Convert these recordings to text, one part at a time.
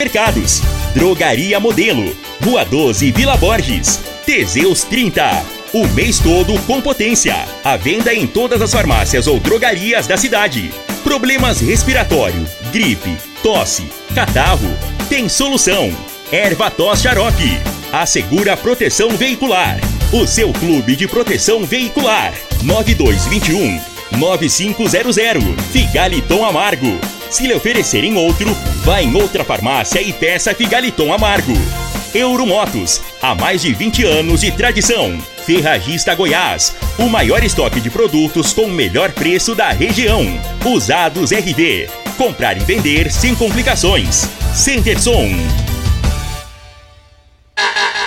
Mercados, Drogaria Modelo, Rua 12 Vila Borges, Teseus 30. O mês todo com potência. A venda em todas as farmácias ou drogarias da cidade. Problemas respiratório, gripe, tosse, catarro. Tem solução. Erva Tos Xarope. Assegura proteção veicular. O seu clube de proteção veicular. 9221 9500. Figaliton Amargo. Se lhe oferecerem outro, vá em outra farmácia e peça Figaliton Amargo. Euromotos, há mais de 20 anos de tradição. Ferragista Goiás, o maior estoque de produtos com o melhor preço da região. Usados RV, comprar e vender sem complicações. Centerson.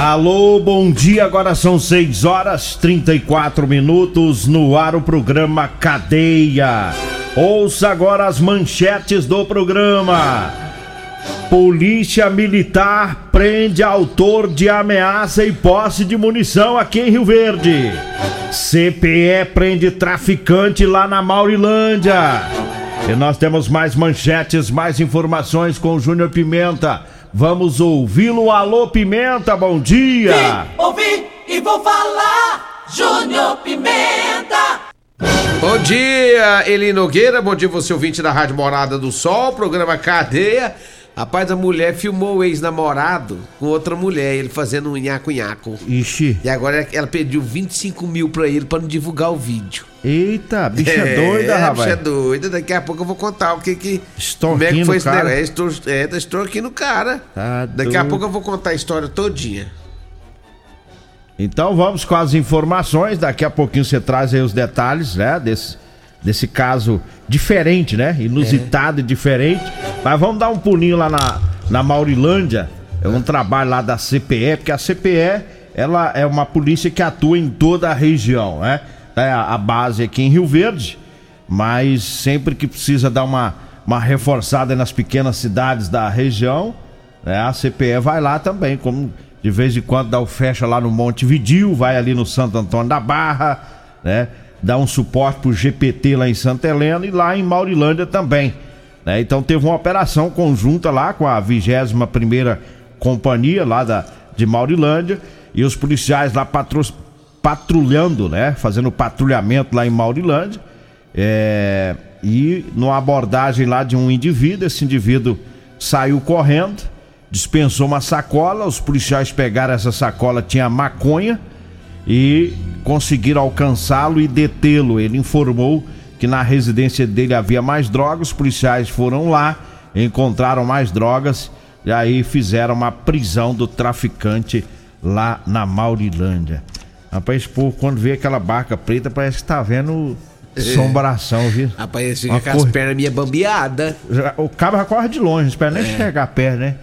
Alô, bom dia. Agora são 6 horas 34 minutos no ar o programa Cadeia. Ouça agora as manchetes do programa. Polícia Militar prende autor de ameaça e posse de munição aqui em Rio Verde. CPE prende traficante lá na Maurilândia. E nós temos mais manchetes, mais informações com o Júnior Pimenta. Vamos ouvi-lo. Alô, Pimenta, bom dia. Vim, ouvi e vou falar. Júnior Pimenta. Bom dia, Eli Nogueira. Bom dia, você ouvinte da Rádio Morada do Sol, programa Cadeia. Rapaz, a mulher filmou o ex-namorado com outra mulher, ele fazendo um nhaco-nhaco. Ixi. E agora ela pediu 25 mil pra ele pra não divulgar o vídeo. Eita, bicha é, doida, rapaz. Bicha doida. Daqui a pouco eu vou contar o que que. Como é que foi esse cara. negócio? É, extor, é, tá extorquindo o cara. Tá Daqui a doido. pouco eu vou contar a história todinha. Então vamos com as informações. Daqui a pouquinho você traz aí os detalhes, né? Desse, desse caso diferente, né? Inusitado e diferente. Mas vamos dar um pulinho lá na, na Maurilândia. É um trabalho lá da CPE, porque a CPE ela é uma polícia que atua em toda a região, né? É a, a base aqui em Rio Verde, mas sempre que precisa dar uma, uma reforçada nas pequenas cidades da região, né? A CPE vai lá também, como de vez em quando dá o fecha lá no Monte Vidil, vai ali no Santo Antônio da Barra, né? Dá um suporte pro GPT lá em Santa Helena e lá em Maurilândia também, né? Então teve uma operação conjunta lá com a 21 primeira companhia lá da, de Maurilândia e os policiais lá patrulhando, né? Fazendo patrulhamento lá em Maurilândia. É, e numa abordagem lá de um indivíduo, esse indivíduo saiu correndo, dispensou uma sacola, os policiais pegaram essa sacola, tinha maconha e conseguiram alcançá-lo e detê-lo. Ele informou que na residência dele havia mais drogas, os policiais foram lá, encontraram mais drogas e aí fizeram uma prisão do traficante lá na Maurilândia. Rapaz, povo, quando vê aquela barca preta, parece que tá vendo assombração, viu? Rapaz, ele fica com as cor- pernas minha bambeadas. O cabo já corre de longe, não espera nem chegar perto, né?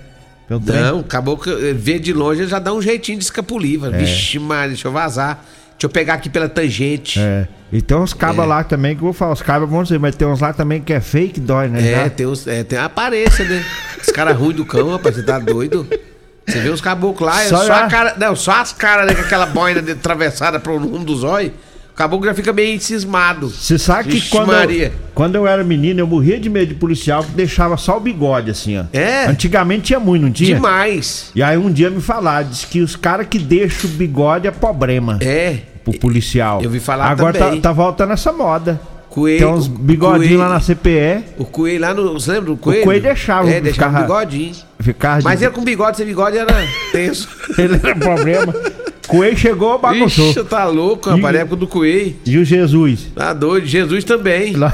Pelo trem. Não, acabou que vê de longe já dá um jeitinho de escapulir. É. Vixe, Maria, deixa eu vazar. Deixa eu pegar aqui pela tangente. É. E tem uns cabos É. lá também que eu vou falar, os cabos vão dizer, mas tem uns lá também que é fake, dói, né? É, Já- tem, uns, é, tem a aparência, né? Os caras ruins do cão, rapaz, você tá doido? Você vê os caboclos lá, é Só só, já- a cara. Não, só as caras, né? Com aquela boina de- atravessada pro rumo dos olhos. O caboclo já fica meio cismado. Você sabe que quando eu, quando eu era menino, eu morria de medo de policial que deixava só o bigode, assim, ó. É? Antigamente tinha muito, não tinha? Demais. E aí um dia me falaram, disse que os caras que deixam o bigode é problema É. pro policial. Eu ouvi falar Agora também. Tá, tá voltando essa moda. Coelho, tem uns o- bigodinhos lá na CPE, O coelho lá no. Você lembra do coelho? coelho deixava É, deixava ficava- o bigodinho. ficava Mas de... ele com bigode, sem bigode era tenso. ele era problema. Coelho chegou, bagunçou. Ixi, tá louco, rapaz. E- época do coelho. E o Jesus? Tá doido. Jesus também.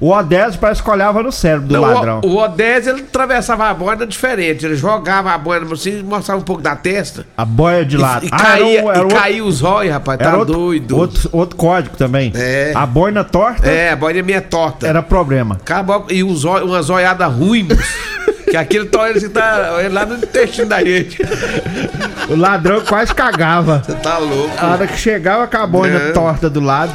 O Odésio parece que olhava no cérebro do Não, ladrão. O, o Odés, ele atravessava a boina diferente. Ele jogava a boina assim, mostrava um pouco da testa. A boia de lado. E, e Ah, caía, era era e caía os olhos, rapaz. Tá outro, doido. Outro, outro código também. É. A boina torta É, a boina meia torta. era problema. Acabou, e uns, umas olhadas ruins. Que aquele tórax que tá lá no intestino da gente. O ladrão quase cagava. Você tá louco. A hora que chegava com a boina Não. torta do lado.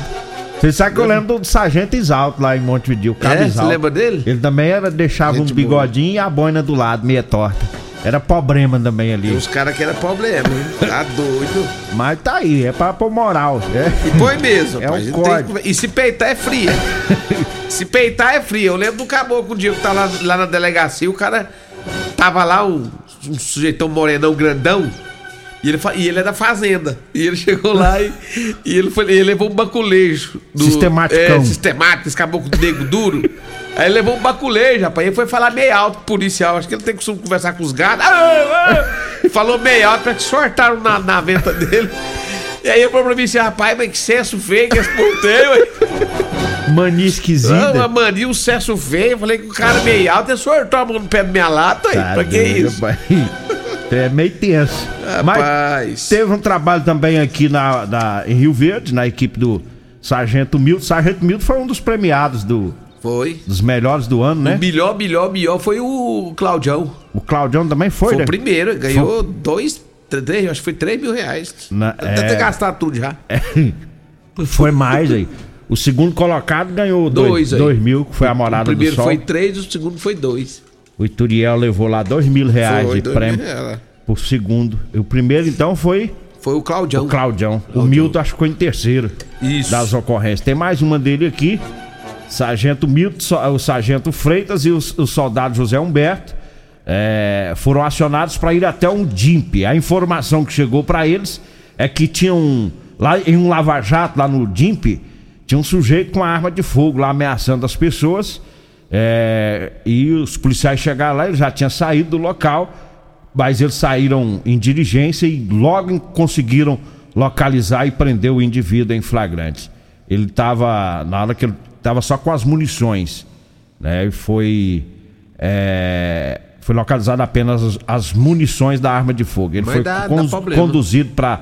Você sabe que eu lembro do Sargento Exalto lá em Montevideo, o É? Você Exalto. lembra dele? Ele também era, deixava Gente um bigodinho e a boina do lado, meia torta. Era problema também ali. Tem uns caras que era problema, hein? Tá doido. Mas tá aí, é pra pôr moral. É. E põe mesmo, É rapaz. um código. que- E se peitar é fria. se peitar é fria. Eu lembro do caboclo um dia que tá lá, lá na delegacia, o cara tava lá, um, um sujeitão morenão grandão. E ele, e ele é da fazenda. E ele chegou lá e, e ele, foi, ele levou um baculejo. Do, Sistematicão. É, sistemático, esse caboclo nego duro. Aí ele levou um baculejo, rapaz. Ele foi falar meio alto pro policial. Acho que ele tem costume conversar com os gatos. Ah, ah. Falou meio alto, pra que sortaram na, na venta dele. E aí ele falou pra mim assim, rapaz, mas que senso feio que esse ué. Mania Ah, esquisita. uma mania, um senso feio. Eu falei que o cara meio alto, ele sortou a mão no pé da minha lata aí. Pra que doido, isso? É meio tenso. Mas Rapaz. teve um trabalho também aqui na, na- em Rio Verde, na equipe do Sargento Milton. Sargento Milton foi um dos premiados do, Foi. dos melhores do ano, né? O melhor, melhor, melhor foi o Claudião. O Claudião também foi, Foi, né? o primeiro, ganhou dois, três, acho que foi três mil reais. Na- Deve é. ter gastado tudo já. Foi mais aí. O segundo colocado ganhou Dois dois, dois mil, que foi a O morada do primeiro sol. foi três, o segundo foi dois. O Ituriel levou lá dois mil reais Foi, de prêmio mil por segundo. E o primeiro, então, foi Foi o Claudião. o Claudião. O Milton acho que ficou em terceiro Isso. das ocorrências. Tem mais uma dele aqui. Sargento Milton, o Sargento Freitas e o, soldado José Humberto é, foram acionados para ir até um DIMP. A informação que chegou para eles é que tinha um. Lá em um lava-jato, lá no DIMP, tinha um sujeito com uma arma de fogo lá ameaçando as pessoas. é, e os policiais chegaram lá, ele já tinha saído do local, mas eles saíram em diligência e logo conseguiram localizar e prender o indivíduo em flagrante. Ele estava, na hora que ele estava só com as munições, né? E foi. é, foi localizado apenas as, as munições da arma de fogo. Ele Mas foi dá- dá con- problema. conduzido para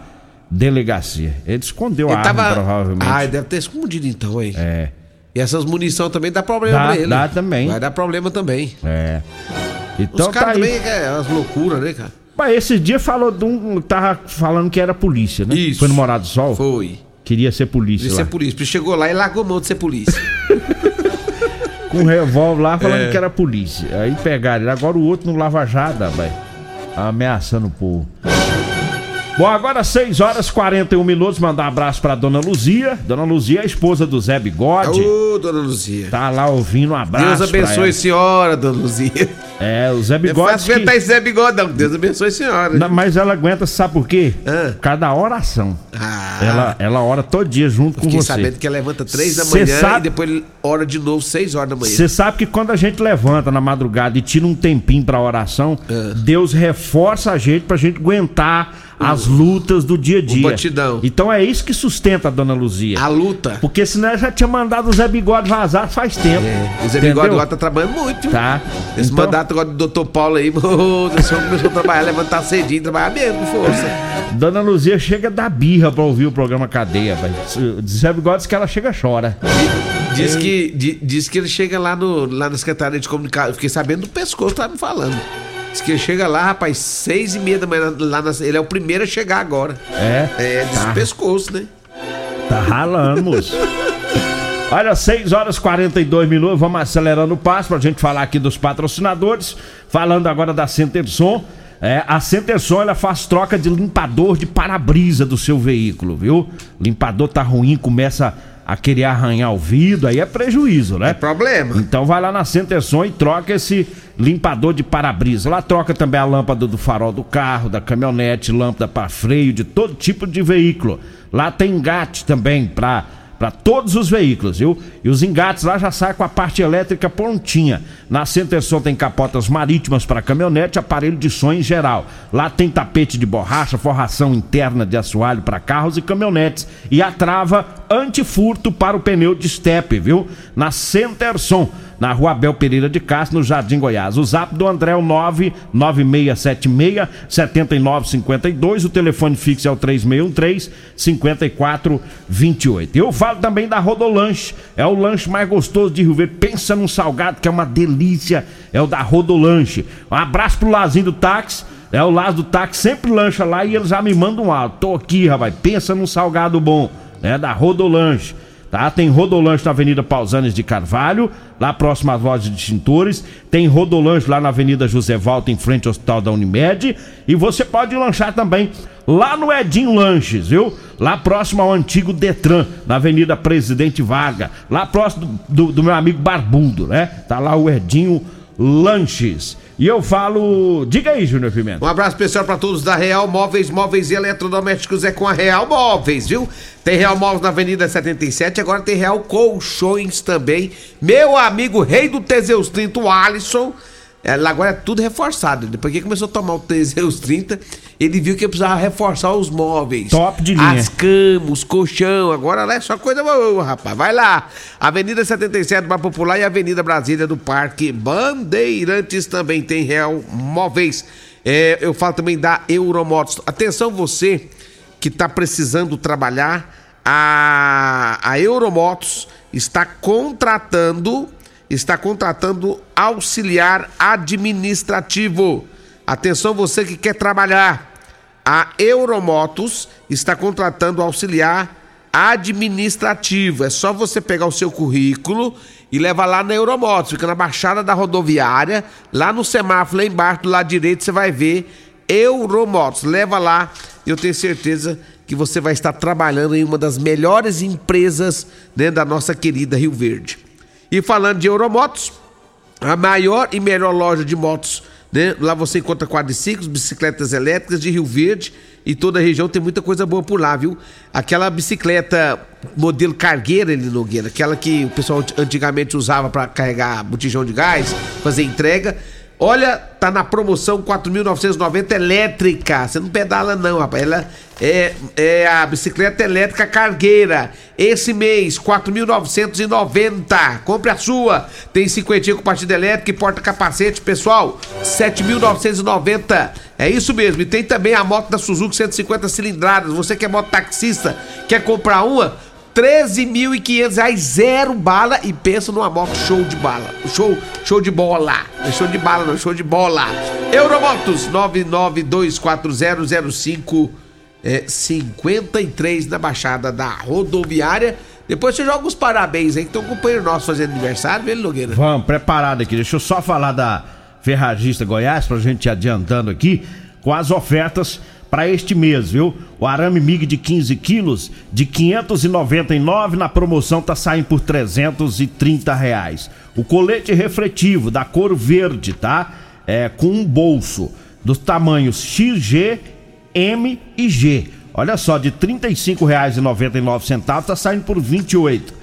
delegacia. Ele escondeu a Ele arma, tava. provavelmente. Ah, deve ter escondido então, hein? É, E essas munição também dá problema Dá- pra ele. dá também. Vai dar problema também. é. Os Então tá caras aí. também é as loucuras, né, cara? Mas esse dia falou de um. Tava falando que era polícia, né? Isso. Foi no Morado do Sol? Foi. Queria ser polícia. Ele lá. ser polícia. Chegou lá e largou mão de ser polícia. Com um revólver lá falando É. que era polícia. Aí pegaram ele. Agora o outro no Lava Jato, vai. Ameaçando o povo. Bom, agora 6 horas e 41 minutos. Mandar um abraço pra dona Luzia. Dona Luzia é a esposa do Zé Bigode. Ô, dona Luzia. Tá lá ouvindo um abraço. Deus abençoe a senhora, dona Luzia. É, o Zé Bigode. fácil aguentar esse Zé Bigodão. Deus abençoe a senhora. Não, mas ela aguenta, sabe por quê? Ah. Por causa da oração. Ah, Ela, ela ora todo dia junto com você. sabendo que ela levanta três da manhã sabe- e depois ora de novo seis horas da manhã. Você sabe que quando a gente levanta na madrugada e tira um tempinho pra oração, É. Deus reforça a gente pra gente aguentar as lutas do dia a dia. batidão. Então é isso que sustenta a dona Luzia. A luta. Porque senão ela já tinha mandado o Zé Bigode vazar faz tempo. É, o Zé Entendeu? Bigode agora tá trabalhando muito. Tá. Esse Então, mandato agora do Dr. Paulo aí, esse homem começou a trabalhar, levantar cedinho, trabalhar mesmo, com força. Dona Luzia chega da birra pra ouvir o programa Cadeia, velho. Zé Bigode diz que ela chega e chora. Diz que, di- diz que ele chega lá, no, lá na Secretaria de Comunicação. Fiquei sabendo do pescoço, tava me falando. Diz que ele chega lá, rapaz, seis e meia da manhã, lá na, ele é o primeiro a chegar agora. É. É, diz Tá. pescoço, né? Tá ralando, moço. Olha, 6 horas e 42 minutos, vamos acelerando o passo pra gente falar aqui dos patrocinadores. Falando agora da Centerson. É, a Centerson ela faz troca de limpador de para-brisa do seu veículo, viu? Limpador tá ruim, começa a querer arranhar o vidro, aí é prejuízo, né? É problema. Então vai lá na Centerson e troca esse limpador de para-brisa. Lá troca também a lâmpada do farol do carro, da caminhonete, lâmpada para freio, de todo tipo de veículo. Lá tem engate também para para todos os veículos, viu? E os engates lá já saem com a parte elétrica prontinha. Na Centerson tem capotas marítimas para caminhonete, aparelho de som em geral. Lá tem tapete de borracha, forração interna de assoalho para carros e caminhonetes e a trava antifurto para o pneu de estepe, viu? Na Centerson. Na rua Abel Pereira de Castro, no Jardim Goiás. O zap do André é o 99676-7952. O telefone fixo é o 3613-5428. Eu falo também da Rodolanche. É o lanche mais gostoso de Rio Verde. Pensa num salgado que é uma delícia. É o da Rodolanche. Um abraço pro Lazinho do táxi. É o Lázaro do táxi, sempre lancha lá e eles já me mandam um alto. Tô aqui, rapaz. Pensa num salgado bom. É da Rodolanche tá? Tem Rodolanche na Avenida Pausanes de Carvalho, lá próximo às lojas de tintores. Tem Rodolanche lá na Avenida José Valta, em frente ao Hospital da Unimed. E você pode lanchar também lá no Edinho Lanches, viu? Lá próximo ao antigo Detran, na Avenida Presidente Varga. Lá próximo do, do meu amigo Barbudo, né? Tá lá o Edinho Lanches. E eu falo. Diga aí, Júnior Pimenta. Um abraço especial para todos da Real Móveis, Móveis e Eletrodomésticos é com a Real Móveis, viu? Tem Real Móveis na Avenida 77, agora tem Real Colchões também. Meu amigo rei do Teseus 30, o Alisson é, agora é tudo reforçado. Depois que começou a tomar o Teseus 30, ele viu que precisava reforçar os móveis. Top de linha. As camas, os colchão. Agora lá é só coisa boa, rapaz. Vai lá. Avenida 77 do Bar Popular e Avenida Brasília do Parque Bandeirantes também tem Real Móveis. É, eu falo também da Euromotos. Atenção você que está precisando trabalhar. A, a Euromotos está contratando está contratando auxiliar administrativo. Atenção você que quer trabalhar. A Euromotos está contratando auxiliar administrativo. É só você pegar o seu currículo e levar lá na Euromotos. Fica na Baixada da Rodoviária, lá no semáforo, lá embaixo, do lado direito, você vai ver Euromotos. Leva lá, eu tenho certeza que você vai estar trabalhando em uma das melhores empresas né, da nossa querida Rio Verde. E falando de Euromotos, a maior e melhor loja de motos, né? Lá você encontra quadriciclos, bicicletas elétricas de Rio Verde e toda a região tem muita coisa boa por lá, viu? Aquela bicicleta modelo cargueira, ele Nogueira, aquela que o pessoal antigamente usava para carregar botijão de gás, fazer entrega Olha, tá na promoção 4.990 elétrica. Você não pedala não, rapaz. Ela é, é a bicicleta elétrica cargueira. Esse mês, 4.990. Compre a sua. Tem 50 com partida elétrica e porta-capacete, pessoal. 7.990. É isso mesmo. E tem também a moto da Suzuki 150 cilindradas. Você que é moto taxista, quer comprar uma? 13.500 reais, zero bala e pensa numa moto show de bala. Show, show de bola. É show de bala, não, show de bola. Euromotos 9924005 é, 53 na Baixada da Rodoviária. Depois você joga os parabéns aí, que tem um companheiro nosso fazendo aniversário, viu, Nogueira? Vamos, preparado aqui. Deixa eu só falar da Ferragista Goiás, pra gente adiantando aqui, com as ofertas para este mês, viu? O arame MIG de 15 quilos de 599 na promoção tá saindo por 330 reais. O colete refletivo da cor verde, tá? É com um bolso dos tamanhos XG, M e G. Olha só, de R$ 35,99 tá saindo por 28.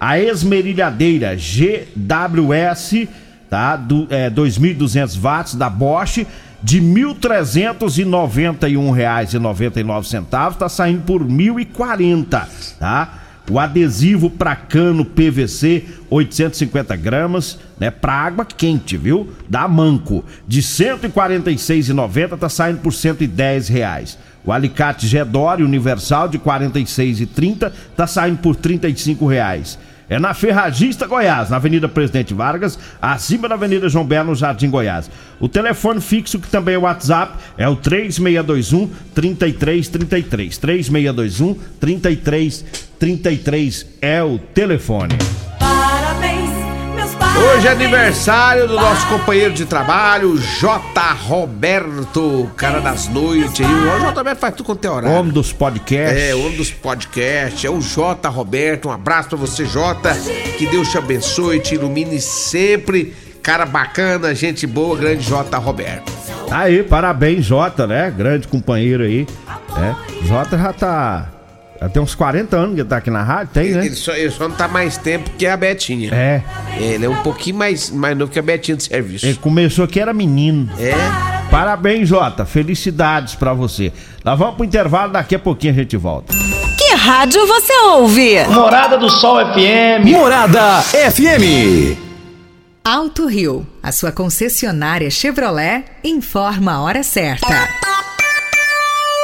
A esmerilhadeira GWS, tá? Do, é, 2.200 watts da Bosch de R$ 1.391,99 está saindo por R$ 1.040, tá? O adesivo para cano PVC 850 gramas, né? Para água quente, viu? Da Manco de 146,90 tá saindo por 110 reais. O alicate Gedore Universal de 46,30 tá saindo por 35 reais. É na Ferragista Goiás, na Avenida Presidente Vargas, acima da Avenida João Belo, no Jardim Goiás. O telefone fixo, que também é o WhatsApp, é o 3621 3333. 3621 3333 é o telefone. Hoje é aniversário do nosso companheiro de trabalho, J. Roberto, cara das noites. E o J. Roberto faz tudo quanto é horário. Homem dos podcasts. É, homem dos podcasts. É o J. Roberto. Um abraço pra você, J. Que Deus te abençoe, te ilumine sempre. Cara bacana, gente boa, grande J. Roberto. Aí, parabéns, Jota, né? Grande companheiro aí. É. Jota já tá já tem uns 40 anos que ele tá aqui na rádio, tem, né? Ele só, ele só não tá mais tempo que a Betinha. É. Ele é um pouquinho mais, mais novo que a Betinha de serviço. Ele começou que era menino. É. Parabéns, Jota. Felicidades pra você. Nós vamos pro intervalo, daqui a pouquinho a gente volta. Que rádio você ouve? Morada do Sol FM. Morada FM. Alto Rio, a sua concessionária Chevrolet, informa a hora certa.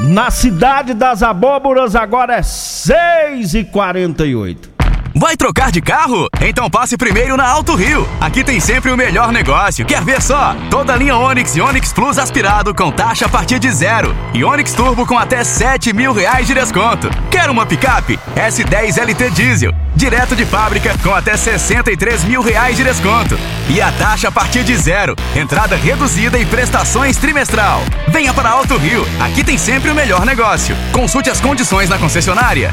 Na cidade das abóboras agora é 6h48. Vai trocar de carro? Então passe primeiro na Alto Rio. Aqui tem sempre o melhor negócio. Quer ver só? Toda linha Onix e Onix Plus aspirado com taxa a partir de zero. E Onix Turbo com até 7 mil reais de desconto. Quer uma picape? S10 LT Diesel. Direto de fábrica com até 63 mil reais de desconto. E a taxa a partir de zero. Entrada reduzida e prestações trimestral. Venha para Alto Rio. Aqui tem sempre o melhor negócio. Consulte as condições na concessionária.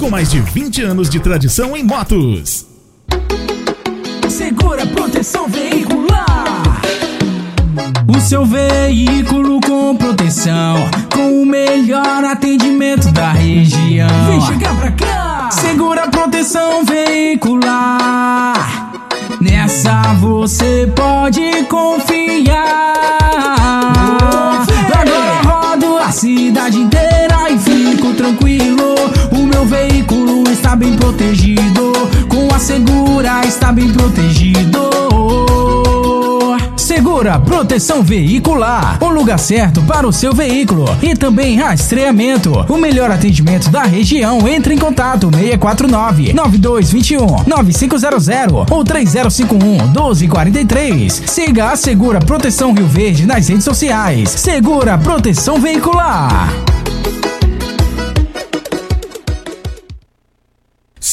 com mais de 20 anos de tradição em motos. Segura proteção veicular. O seu veículo com proteção, com o melhor atendimento da região. Vem chegar pra cá. Segura proteção veicular. Nessa você pode confiar. Agora rodo a cidade inteira e fico tranquilo. O meu veículo está bem protegido. Com a segura está bem protegido. Segura Proteção Veicular, o lugar certo para o seu veículo e também rastreamento. O melhor atendimento da região. Entre em contato 649 9221 9500 ou 3051 1243. Siga a Segura Proteção Rio Verde nas redes sociais. Segura Proteção Veicular.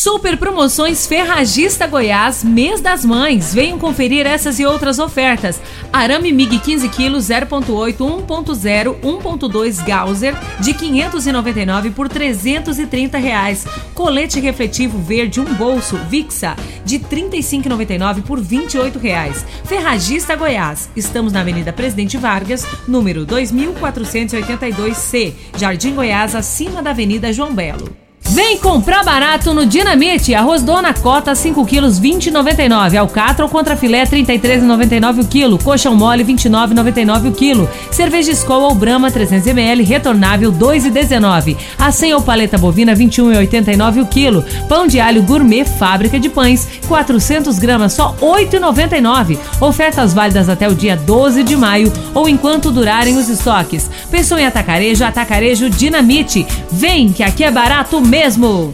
Super promoções Ferragista Goiás, mês das mães. Venham conferir essas e outras ofertas. Arame MIG 15 kg 0.8, 1.0, 1.2 Gauser de 599 por 330 reais. Colete refletivo verde um bolso Vixa de 35,99 por 28 reais. Ferragista Goiás. Estamos na Avenida Presidente Vargas, número 2482C, Jardim Goiás, acima da Avenida João Belo. Vem comprar barato no Dinamite. Arroz Dona Cota 5 quilos 20,99. Alcatra ou contra filé 33,99 o quilo. Coxão mole 29,99 o quilo. Cerveja Skol ou Brahma 300 ml retornável 2,19. Acém ou paleta bovina 21,89 o quilo. Pão de alho gourmet fábrica de pães 400 gramas só 8,99. Ofertas válidas até o dia 12 de maio ou enquanto durarem os estoques. Pensou em atacarejo? Atacarejo Dinamite. Vem que aqui é barato mesmo.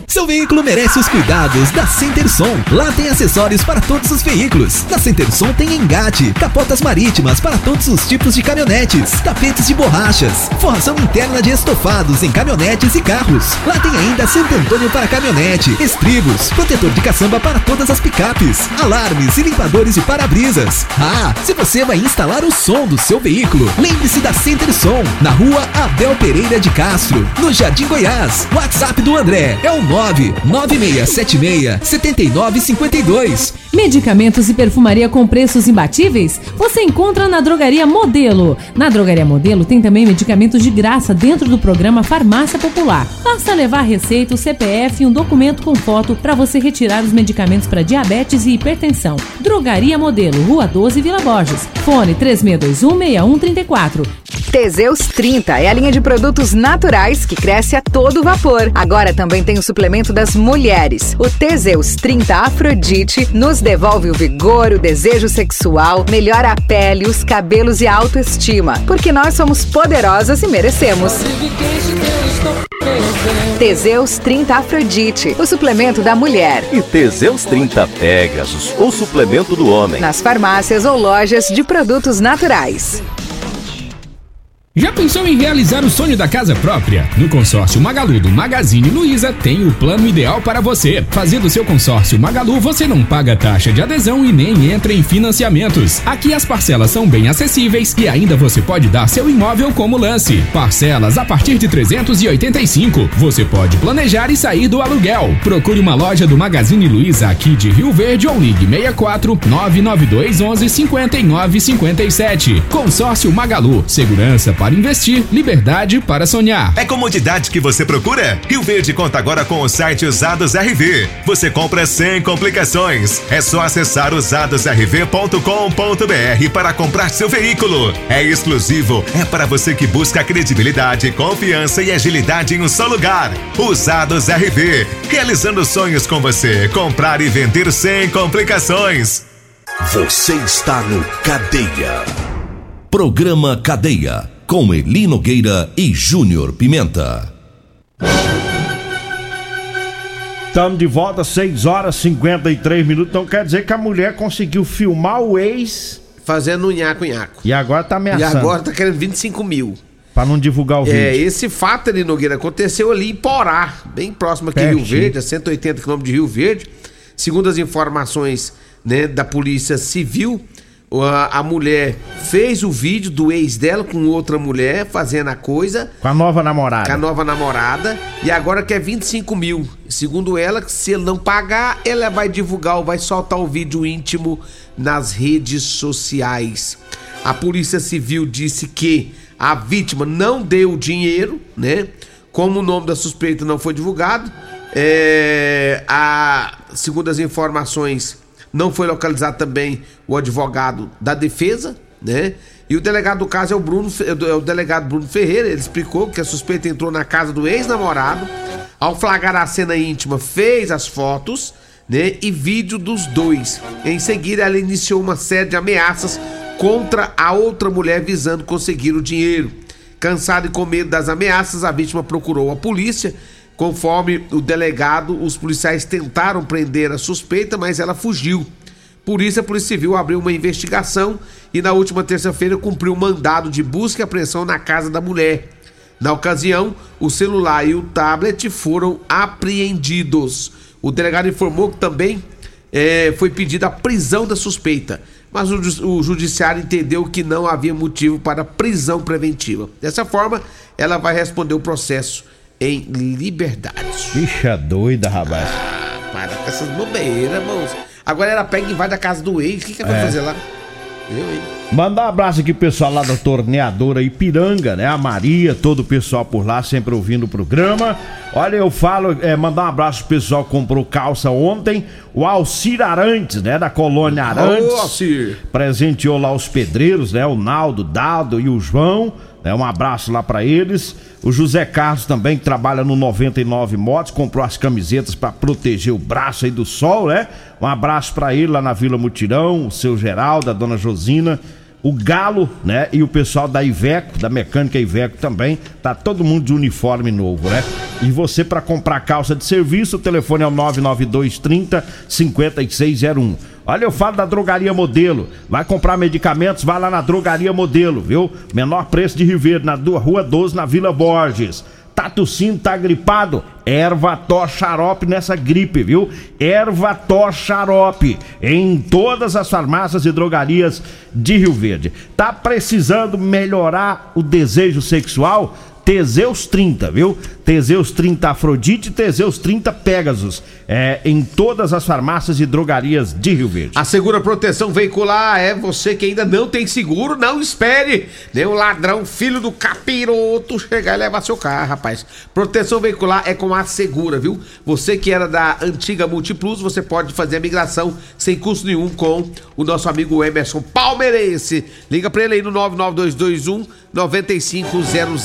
Seu veículo merece os cuidados da Centerson. Lá tem acessórios para todos os veículos. Na Centerson tem engate, capotas marítimas para todos os tipos de caminhonetes, tapetes de borrachas, forração interna de estofados em caminhonetes e carros. Lá tem ainda Santo Antônio para caminhonete, estribos, protetor de caçamba para todas as picapes, alarmes e limpadores de para-brisas. Ah, se você vai instalar o som do seu veículo, lembre-se da Centerson, na rua Abel Pereira de Castro, no Jardim Goiás. WhatsApp do André é o 99676-7952. Medicamentos e perfumaria com preços imbatíveis? Você encontra na Drogaria Modelo. Na Drogaria Modelo tem também medicamentos de graça dentro do programa Farmácia Popular. Basta levar receita, o CPF e um documento com foto para você retirar os medicamentos para diabetes e hipertensão. Drogaria Modelo, Rua 12, Vila Borges. Fone 36216134. Teseus 30 é a linha de produtos naturais que cresce a todo vapor. Agora também tem o suplemento das mulheres. O Teseus 30 Afrodite nos devolve o vigor, o desejo sexual, melhora a pele, os cabelos e a autoestima. Porque nós somos poderosas e merecemos. Teseus 30 Afrodite, o suplemento da mulher. E Teseus 30 Pegasus, o suplemento do homem. Nas farmácias ou lojas de produtos naturais. Já pensou em realizar o sonho da casa própria? No consórcio Magalu do Magazine Luiza tem o plano ideal para você. Fazendo seu consórcio Magalu, você não paga taxa de adesão e nem entra em financiamentos. Aqui as parcelas são bem acessíveis e ainda você pode dar seu imóvel como lance. Parcelas a partir de 385. Você pode planejar e sair do aluguel. Procure uma loja do Magazine Luiza aqui de Rio Verde ou ligue 64 992 11 59 57. Consórcio Magalu, segurança para para investir, liberdade para sonhar. É comodidade que você procura? Rio Verde conta agora com o site Usados RV. Você compra sem complicações. É só acessar usadosrv.com.br para comprar seu veículo. É exclusivo, é para você que busca credibilidade, confiança e agilidade em um só lugar. Usados RV, realizando sonhos com você. Comprar e vender sem complicações. Você está no Cadeia. Programa Cadeia com Eli Nogueira e Júnior Pimenta. Estamos de volta, 6 horas e 53 minutos. Então quer dizer que a mulher conseguiu filmar o ex. Fazendo um nhaco-nhaco. E agora tá ameaçando. E agora tá querendo 25 mil. Pra não divulgar o vídeo. É, esse fato ali, Nogueira, aconteceu ali em Porá, bem próximo aqui de Rio Verde, a 180 quilômetros de Rio Verde. Segundo as informações né, da Polícia Civil, a, a, mulher fez o vídeo do ex dela com outra mulher fazendo a coisa. Com a nova namorada. Com a nova namorada. E agora quer 25 mil. Segundo ela, se ele não pagar, ela vai divulgar ou vai soltar o vídeo íntimo nas redes sociais. A Polícia Civil disse que a vítima não deu o dinheiro, né? Como o nome da suspeita não foi divulgado, é, a, segundo as informações não foi localizado também o advogado da defesa, né? E o delegado do caso é o Bruno, é o delegado Bruno Ferreira. Ele explicou que a suspeita entrou na casa do ex-namorado, ao flagrar a cena íntima, fez as fotos, né? E vídeo dos dois. Em seguida, ela iniciou uma série de ameaças contra a outra mulher visando conseguir o dinheiro. Cansado e com medo das ameaças, a vítima procurou a polícia Conforme o delegado, os policiais tentaram prender a suspeita, mas ela fugiu. Por isso, a Polícia Civil abriu uma investigação e, na última terça-feira, cumpriu mandado de busca e apreensão na casa da mulher. Na ocasião, o celular e o tablet foram apreendidos. O delegado informou que também é, foi pedida a prisão da suspeita, mas o, o judiciário entendeu que não havia motivo para prisão preventiva. Dessa forma, ela vai responder o processo em liberdade. Bicha doida, rapaz. Ah, para com essas bobeiras, moço. Agora ela pega e vai da casa do ex. O que, que ela vai é. fazer lá? Eu, hein? Mandar um abraço aqui pro pessoal lá da torneadora Ipiranga, né? A Maria, todo o pessoal por lá, sempre ouvindo o programa. Olha, eu falo, é, mandar um abraço pro pessoal que comprou calça ontem. O Alcir Arantes, né? Da colônia Arantes. Ô, Alcir. Presenteou lá os pedreiros, né? O Naldo, Dado e o João. É um abraço lá para eles. O José Carlos também que trabalha no 99 Motos, comprou as camisetas para proteger o braço aí do sol, né? Um abraço para ele lá na Vila Mutirão, o seu Geraldo, a dona Josina, o Galo, né? E o pessoal da Iveco, da mecânica Iveco também. Tá todo mundo de uniforme novo, né? E você para comprar calça de serviço, o telefone é o 992 30 5601. Olha, eu falo da Drogaria Modelo. Vai comprar medicamentos, vai lá na Drogaria Modelo, viu? Menor preço de Verde, na Rua 12, na Vila Borges. Tá tossindo, tá gripado? Erva Xarope nessa gripe, viu? Erva Xarope em todas as farmácias e drogarias de Rio Verde. Tá precisando melhorar o desejo sexual? Teseus 30, viu? Teseus 30 Afrodite e Teseus 30 Pegasus. É, em todas as farmácias e drogarias de Rio Verde. A Segura Proteção Veicular é você que ainda não tem seguro, não espere. Nem o ladrão, filho do capiroto, chegar e levar seu carro, rapaz. Proteção Veicular é com a Segura, viu? Você que era da antiga Multiplus, você pode fazer a migração sem custo nenhum com o nosso amigo Emerson Palmeirense. Liga pra ele aí no 99221 9500.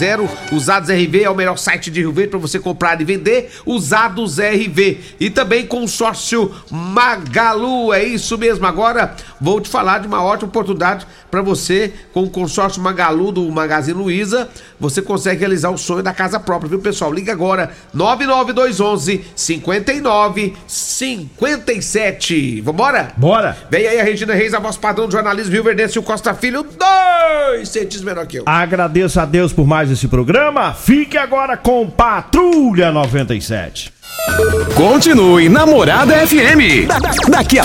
Usados RV é o melhor site de Rio Verde para você comprar e vender. Usados RV. E também consórcio Magalu. É isso mesmo. Agora vou te falar de uma ótima oportunidade para você com o consórcio Magalu do Magazine Luiza. Você consegue realizar o sonho da casa própria, viu, pessoal? Liga agora, 99211 5957. Vambora? Bora! Vem aí a Regina Reis, a voz padrão do jornalismo Rio Verdense e o Costa Filho, dois centímetros menor que eu. Agradeço a Deus por mais esse programa. Fique agora com Patrulha 97. Continue Namorada FM. Da- da- Daqui a